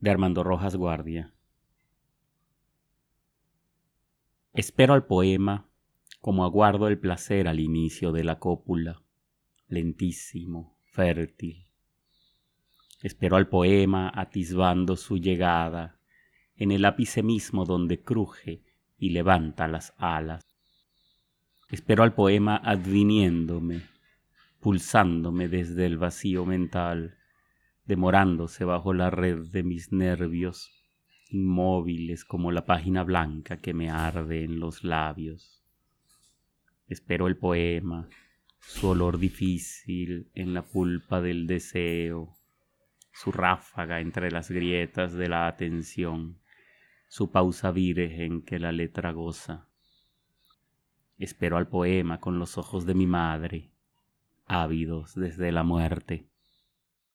de Armando Rojas Guardia. Espero al poema como aguardo el placer al inicio de la cópula, lentísimo, fértil. Espero al poema atisbando su llegada en el ápice mismo donde cruje y levanta las alas. Espero al poema adviniéndome, pulsándome desde el vacío mental, demorándose bajo la red de mis nervios, inmóviles como la página blanca que me arde en los labios. Espero el poema, su olor difícil en la pulpa del deseo, su ráfaga entre las grietas de la atención, su pausa virgen que la letra goza. Espero al poema con los ojos de mi madre, ávidos desde la muerte.